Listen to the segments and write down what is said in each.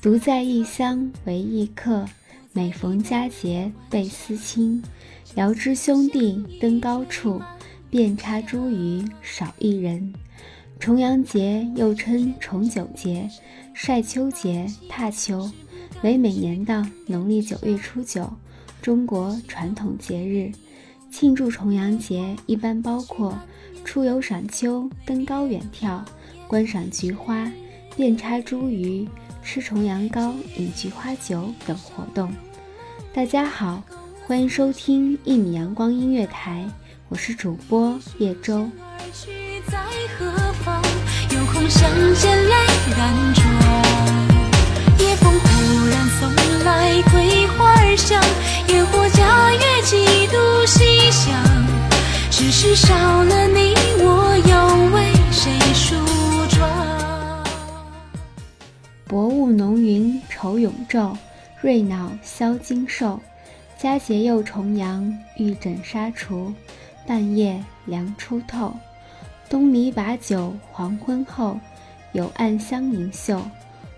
独在异乡为异客，每逢佳节倍思亲。遥知兄弟登高处，遍插茱萸少一人。重阳节又称重九节、晒秋节、踏秋，为每年的农历九月初九，中国传统节日。庆祝重阳节一般包括出游赏秋、登高远眺、观赏菊花、遍插茱萸。吃重阳糕、饮菊花酒等活动。大家好，欢迎收听一米阳光音乐台，我是主播叶舟。夜风忽然送来桂花香，烟火佳乐几度细响。只是少了你，我昼，瑞脑消金兽。佳节又重阳，玉枕纱厨，半夜凉初透。东篱把酒黄昏后，有暗香盈袖。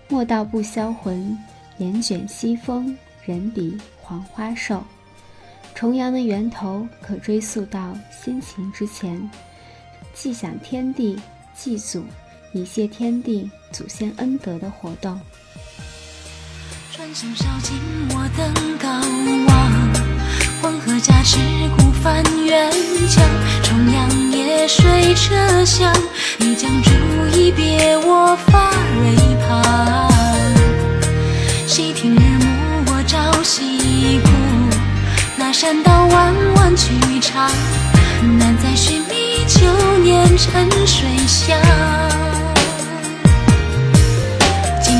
莫道不销魂，帘卷西风，人比黄花瘦。重阳的源头可追溯到先秦之前，祭享天地，祭祖。以谢天地祖先恩德的活动。转身烧尽我登高望，黄河架赤孤翻远江。重阳夜水车响，你将竹意别我发蕊旁。细听日暮我朝夕顾，那山道弯弯曲长，难再寻觅旧年沉水香。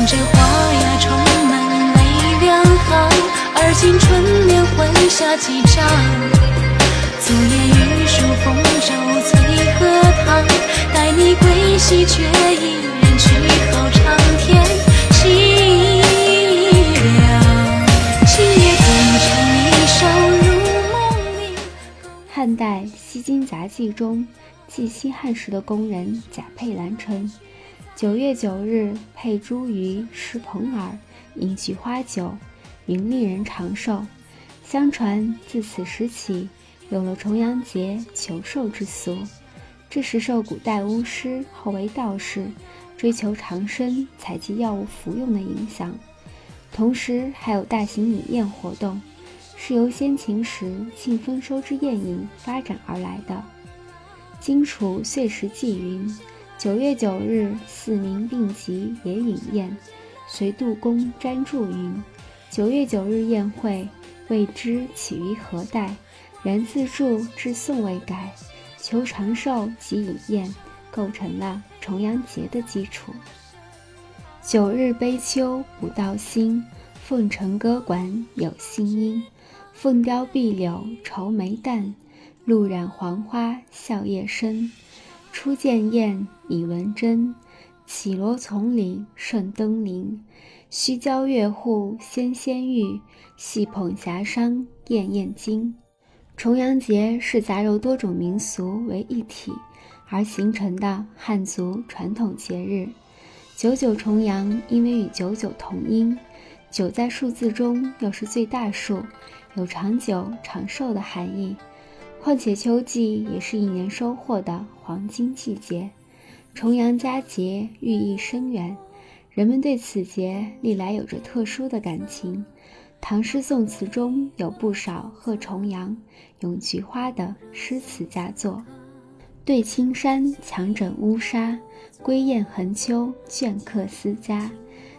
这而今春联换下几张。昨夜雨疏风骤催荷塘，待你归西，却一人去后长天凄凉。今夜共唱一首入梦里。汉代《西京杂记》中记西汉时的宫人贾佩兰称。九月九日，配茱萸，吃蓬饵，饮菊花酒，云令人长寿。相传自此时起，有了重阳节求寿之俗。这是受古代巫师后为道士，追求长生、采集药物服用的影响。同时，还有大型饮宴活动，是由先秦时庆丰收之宴饮发展而来的。荆楚岁时记云。九月九日，四民并集也饮宴，随杜公瞻注云：“九月九日宴会，未知起于何代？然自注至宋未改，求长寿及饮宴，构成了重阳节的基础。”九日悲秋补道心，凤城歌馆有新音。凤雕碧柳愁眉淡，露染黄花笑靥深。初见燕，已闻真。绮罗丛里胜登临。须教月户纤纤玉，细捧霞裳燕燕京。重阳节是杂糅多种民俗为一体而形成的汉族传统节日。九九重阳，因为与九九同音，九在数字中又是最大数，有长久长寿的含义。况且秋季也是一年收获的黄金季节，重阳佳节寓意深远。人们对此节历来有着特殊的感情，唐诗宋词中有不少贺重阳、咏菊花的诗词佳作。对青山强枕乌纱，归雁横秋倦客思家。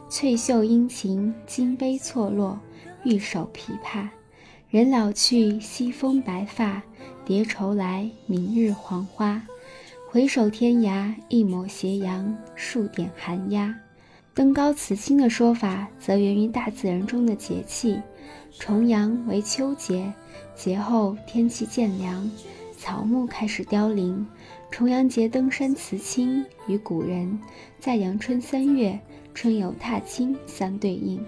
翠袖殷勤金杯错落，玉手琵琶。人老去西风白发，蝶愁来明日黄花。回首天涯一抹斜阳，数点寒鸦。登高辞青的说法，则源于大自然中的节气。重阳为秋节，节后天气渐凉，草木开始凋零。重阳节登山辞青，与古人在阳春三月春游踏青相对应。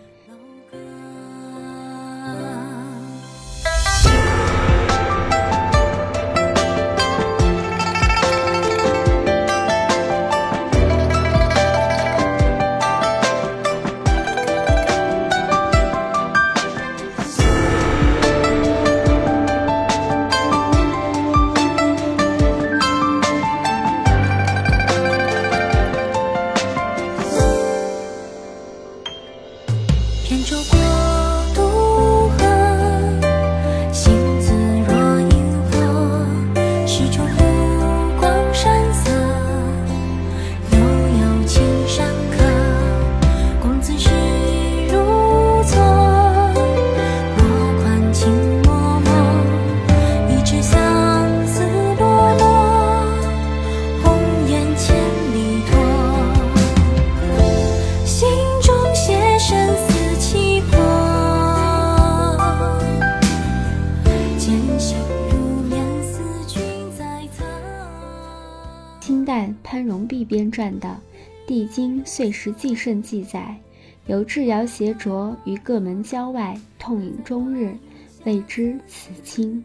天舟过。清代潘荣弼编撰的《帝京岁时记胜》记载，有智瑶携酌于各门郊外，痛饮终日，谓之辞青。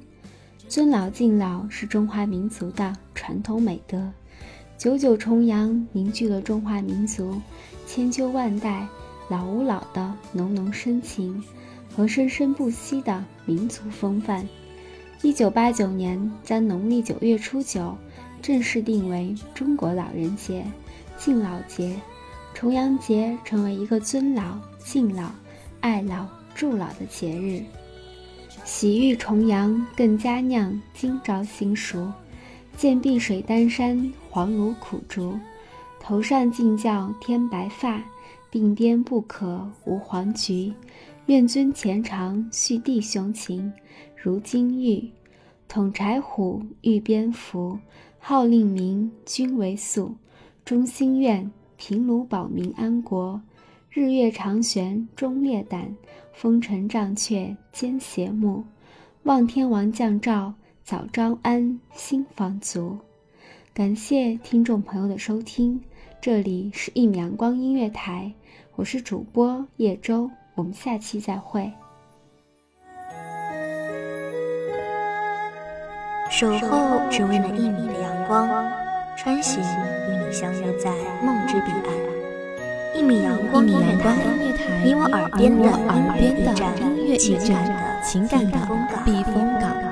尊老敬老是中华民族的传统美德。九九重阳凝聚了中华民族千秋万代老吾老的浓浓深情和生生不息的民族风范。一九八九年，将农历九月初九。正式定为中国老人节、敬老节，重阳节成为一个尊老、敬老、爱老、助老的节日。喜遇重阳，更佳酿今朝新熟。见碧水丹山黄芦苦竹，头上尽教添白发，鬓边不可无黄菊。愿尊前长续弟兄情，如金玉。统柴虎，玉蝙蝠。号令明，君为素，中心愿平卢保民安国。日月长悬忠烈胆，风尘障却奸邪目。望天王降诏，早招安心房足。感谢听众朋友的收听，这里是一米阳光音乐台，我是主播叶舟，我们下期再会。守候只为那一米的阳光，穿行与你相约在梦之彼岸。一米阳光音乐台，你我耳边的音乐驿站，情感的避风港。